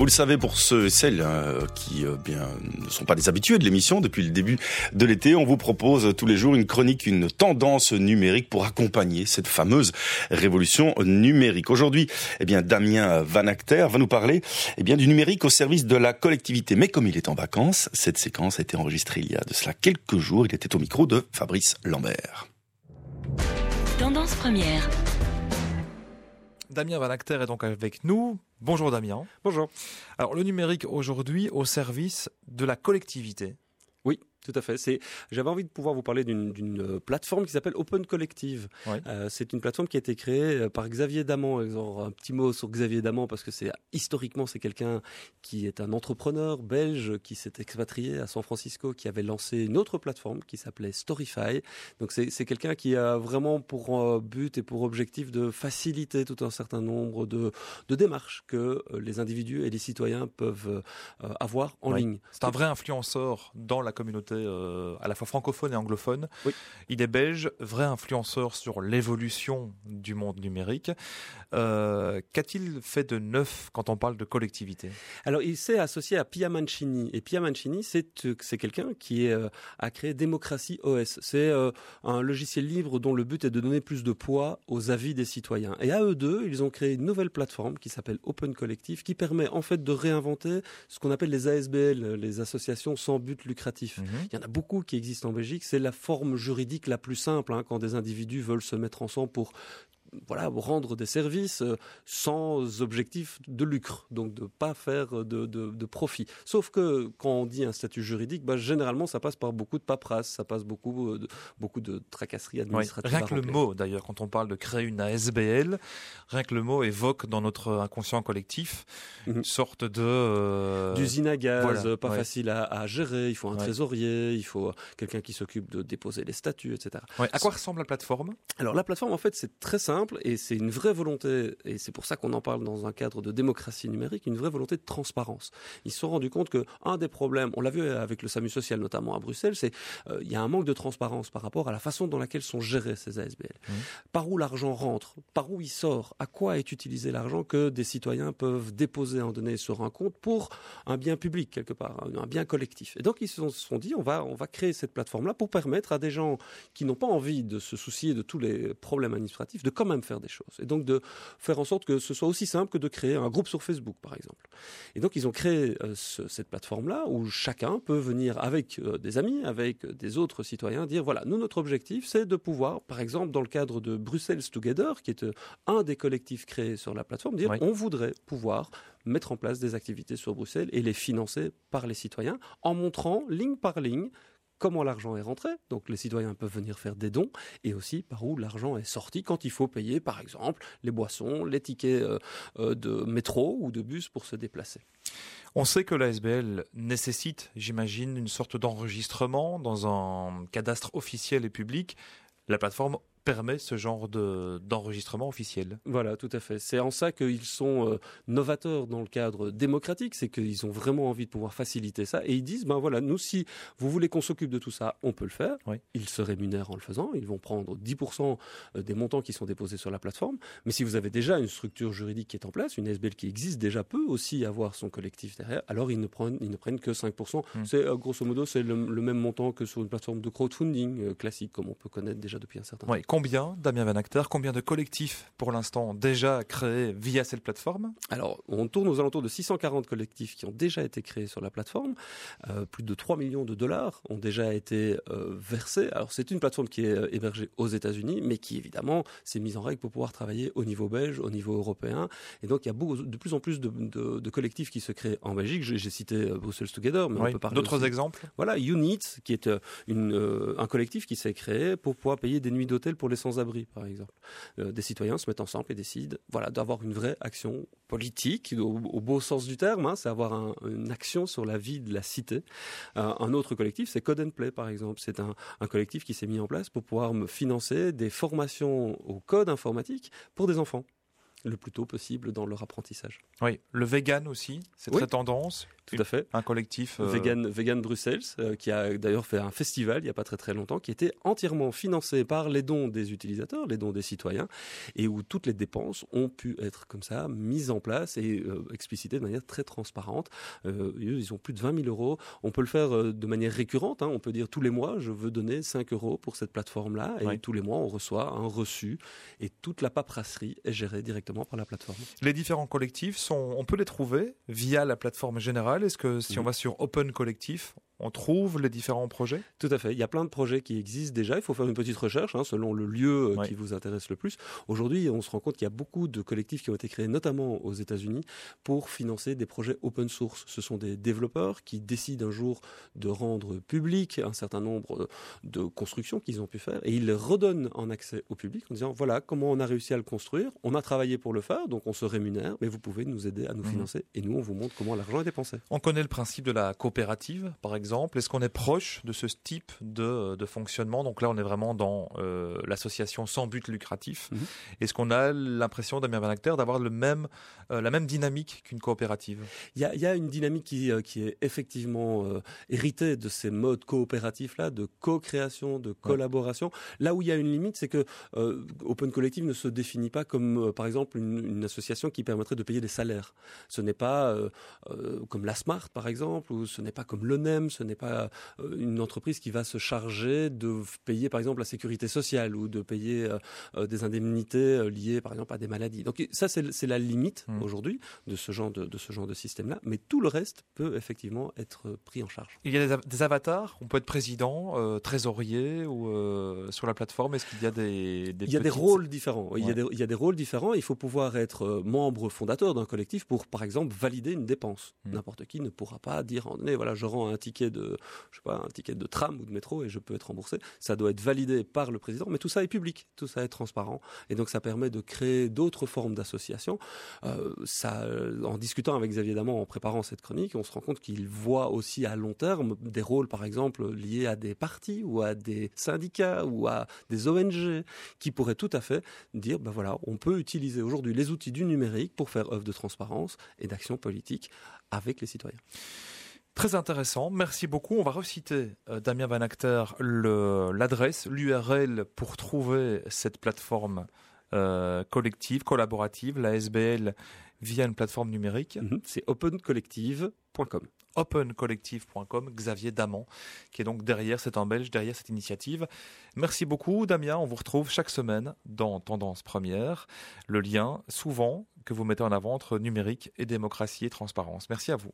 Vous le savez, pour ceux et celles euh, qui euh, bien, ne sont pas des habitués de l'émission, depuis le début de l'été, on vous propose tous les jours une chronique, une tendance numérique pour accompagner cette fameuse révolution numérique. Aujourd'hui, eh bien, Damien Van Acter va nous parler eh bien, du numérique au service de la collectivité. Mais comme il est en vacances, cette séquence a été enregistrée il y a de cela quelques jours. Il était au micro de Fabrice Lambert. Tendance première. Damien Van Acter est donc avec nous. Bonjour Damien. Bonjour. Alors le numérique aujourd'hui au service de la collectivité. Oui, tout à fait. C'est, j'avais envie de pouvoir vous parler d'une euh, plateforme qui s'appelle Open Collective. Euh, c'est une plateforme qui a été créée euh, par Xavier Damant. Un petit mot sur Xavier Damant parce que c'est historiquement c'est quelqu'un qui est un entrepreneur belge qui s'est expatrié à San Francisco, qui avait lancé une autre plateforme qui s'appelait Storyfy. Donc c'est, quelqu'un qui a vraiment pour but et pour objectif de faciliter tout un certain nombre de, de démarches que les individus et les citoyens peuvent avoir en ligne. C'est un vrai influenceur dans la communauté euh, à la fois francophone et anglophone. Il est belge, vrai influenceur sur l'évolution du monde numérique. Euh, qu'a-t-il fait de neuf quand on parle de collectivité? Alors, il s'est associé à Pia Mancini. Et Pia Mancini, c'est euh, quelqu'un qui est, a créé Démocratie OS. C'est un logiciel libre dont le but est de donner plus de poids aux avis des citoyens. Et à eux deux, ils ont créé une nouvelle plateforme qui s'appelle Open Collective, qui permet en fait de réinventer ce qu'on appelle les ASBL, les associations sans but lucratif. Mhm. Il y en a beaucoup qui existent en Belgique. C'est la forme juridique la plus simple hein, quand des individus veulent se mettre ensemble pour voilà, rendre des services euh, sans objectif de lucre, donc de pas faire de, de, profit. Sauf que quand on dit un statut juridique, bah, généralement ça passe par beaucoup de paperasse, ça passe beaucoup euh, de, beaucoup de tracasseries administratives. rien que le mot, d'ailleurs, quand on parle de créer une ASBL, rien que le mot évoque dans notre inconscient collectif mhm. une sorte de euh, d'usine à gaz, pas facile à, gérer. Il faut un trésorier, il faut quelqu'un qui s'occupe de déposer les statuts, etc. À quoi ressemble la plateforme? Alors la plateforme, en fait, c'est très simple et c'est une vraie volonté, et c'est pour ça qu'on en parle dans un cadre de démocratie numérique, une vraie volonté de transparence. Ils se sont rendus compte que un des problèmes, on l'a vu avec le SAMU social notamment à Bruxelles, c'est euh, il y a un manque de transparence par rapport à la façon dans laquelle sont gérés ces ASBL. Mmh. Par où l'argent rentre, par où il sort, à quoi est utilisé l'argent que des citoyens peuvent déposer en données sur un compte pour un bien public quelque part, un bien collectif? Et donc ils se sont dit on va on va créer cette plateforme là pour permettre à des gens qui n'ont pas envie de se soucier de tous les problèmes administratifs de comment même faire des choses. Et donc de faire en sorte que ce soit aussi simple que de créer un groupe sur Facebook, par exemple. Et donc ils ont créé euh, cette plateforme-là où chacun peut venir avec euh, des amis, avec des autres citoyens, dire voilà, nous notre objectif c'est de pouvoir, par exemple dans le cadre de Bruxelles Together, qui est euh, un des collectifs créés sur la plateforme, dire on voudrait pouvoir mettre en place des activités sur Bruxelles et les financer par les citoyens en montrant ligne par ligne comment l'argent est rentré, donc les citoyens peuvent venir faire des dons, et aussi par où l'argent est sorti quand il faut payer, par exemple, les boissons, les tickets euh, euh, de métro ou de bus pour se déplacer. On sait que l'ASBL nécessite, j'imagine, une sorte d'enregistrement dans un cadastre officiel et public. La plateforme permet ce genre d'enregistrement officiel. Voilà, tout à fait. C'est en ça qu'ils sont euh, novateurs dans le cadre démocratique, c'est qu'ils ont vraiment envie de pouvoir faciliter ça. Et ils disent, ben voilà, nous, si vous voulez qu'on s'occupe de tout ça, on peut le faire. Ils se rémunèrent en le faisant. Ils vont prendre 10% euh, des montants qui sont déposés sur la plateforme. Mais si vous avez déjà une structure juridique qui est en place, une SBL qui existe déjà, peut aussi avoir son collectif derrière, alors ils ne prennent, ils ne prennent que 5%. Hmm. C'est, euh, grosso modo, c'est le, même montant que sur une plateforme de crowdfunding classique, comme on peut connaître déjà depuis un certain temps. Combien, Damien Van Acter, combien de collectifs pour l'instant déjà créés via cette plateforme? Alors, on tourne aux alentours de 640 collectifs qui ont déjà été créés sur la plateforme. Euh, plus de 3 millions de dollars ont déjà été euh, versés. Alors, c'est une plateforme qui est euh, hébergée aux États-Unis, mais qui évidemment s'est mise en règle pour pouvoir travailler au niveau belge, au niveau européen. Et donc, il y a beaucoup, de plus en plus de, collectifs qui se créent en Belgique. J'ai cité Brussels Together, mais on peut parler d'autres exemples? Voilà, Unit, qui est une, un collectif qui s'est créé pour pouvoir payer des nuits d'hôtel pour les sans-abri, par exemple. Euh, des citoyens se mettent ensemble et décident voilà, d'avoir une vraie action politique, au, beau sens du terme, hein, c'est avoir une action sur la vie de la cité. Euh, un autre collectif, c'est Code and Play, par exemple. C'est un, un, collectif qui s'est mis en place pour pouvoir me financer des formations au code informatique pour des enfants le plus tôt possible dans leur apprentissage. Oui, le vegan aussi, c'est très tendance. Tout à fait. Un collectif. Vegan, Vegan Bruxelles, qui a d'ailleurs fait un festival il n'y a pas très très longtemps, qui était entièrement financé par les dons des utilisateurs, les dons des citoyens, et où toutes les dépenses ont pu être comme ça mises en place et explicitées de manière très transparente. ils ont plus de 20 000 euros. On peut le faire de manière récurrente. Hein. On peut dire tous les mois, je veux donner 5 euros pour cette plateforme-là, et tous les mois, on reçoit un reçu, et toute la paperasserie est gérée directement par la plateforme. Les différents collectifs, sont, on peut les trouver via la plateforme générale. Est-ce que si on va sur Open Collectif, on trouve les différents projets? Tout à fait. Il y a plein de projets qui existent déjà. Il faut faire une petite recherche hein, selon le lieu euh, qui vous intéresse le plus. Aujourd'hui, on se rend compte qu'il y a beaucoup de collectifs qui ont été créés, notamment aux États-Unis, pour financer des projets open source. Ce sont des développeurs qui décident un jour de rendre public un certain nombre de constructions qu'ils ont pu faire et ils les redonnent en accès au public en disant voilà comment on a réussi à le construire. On a travaillé pour le faire, donc on se rémunère, mais vous pouvez nous aider à nous mhm. financer et nous on vous montre comment l'argent est dépensé. On connaît le principe de la coopérative, par exemple est-ce qu'on est proche de ce type de, fonctionnement? Donc là, on est vraiment dans euh, l'association sans but lucratif. Mhm. Est-ce qu'on a l'impression, Damien Van Acter, d'avoir le même, euh, la même dynamique qu'une coopérative? Il y, a, une dynamique qui, euh, qui est effectivement héritée de ces modes coopératifs-là, de co-création, de collaboration. Là où il y a une limite, c'est que Open Collective ne se définit pas comme, par exemple, une, une, association qui permettrait de payer des salaires. Ce n'est pas comme la Smart, par exemple, ou ce n'est pas comme l'ONEM, ce n'est pas euh, une entreprise qui va se charger de payer par exemple la sécurité sociale ou de payer euh, euh, des indemnités liées par exemple à des maladies. Donc ça c'est la limite mmh. aujourd'hui de ce genre de, ce genre de système-là, mais tout le reste peut effectivement être pris en charge. Il y a des, avatars, on peut être président, trésorier ou sur la plateforme? Est-ce qu'il y a des, il y a des rôles différents. Il, y a des, il y a des rôles différents. Il faut pouvoir être membre fondateur d'un collectif pour par exemple valider une dépense. Mmh. N'importe qui ne pourra pas dire donné voilà je rends un ticket de je sais pas, un ticket de tram ou de métro et je peux être remboursé. Ça doit être validé par le président, mais tout ça est public, tout ça est transparent, et donc ça permet de créer d'autres formes d'associations. Euh, en discutant avec Xavier Damon en préparant cette chronique, on se rend compte qu'il voit aussi à long terme des rôles, par exemple, liés à des partis ou à des syndicats ou à des ONG qui pourraient tout à fait dire, ben voilà, on peut utiliser aujourd'hui les outils du numérique pour faire œuvre de transparence et d'action politique avec les citoyens. Très intéressant, merci beaucoup. On va reciter, euh, Damien Van Acter, l'adresse, l'URL pour trouver cette plateforme euh, collective, collaborative, la SBL, via une plateforme numérique. Mhm. C'est opencollective.com. Opencollective.com, Xavier Damant, qui est donc derrière, c'est un Belge, derrière cette initiative. Merci beaucoup, Damien. On vous retrouve chaque semaine dans Tendance Première. Le lien, souvent, que vous mettez en avant entre numérique et démocratie et transparence. Merci à vous.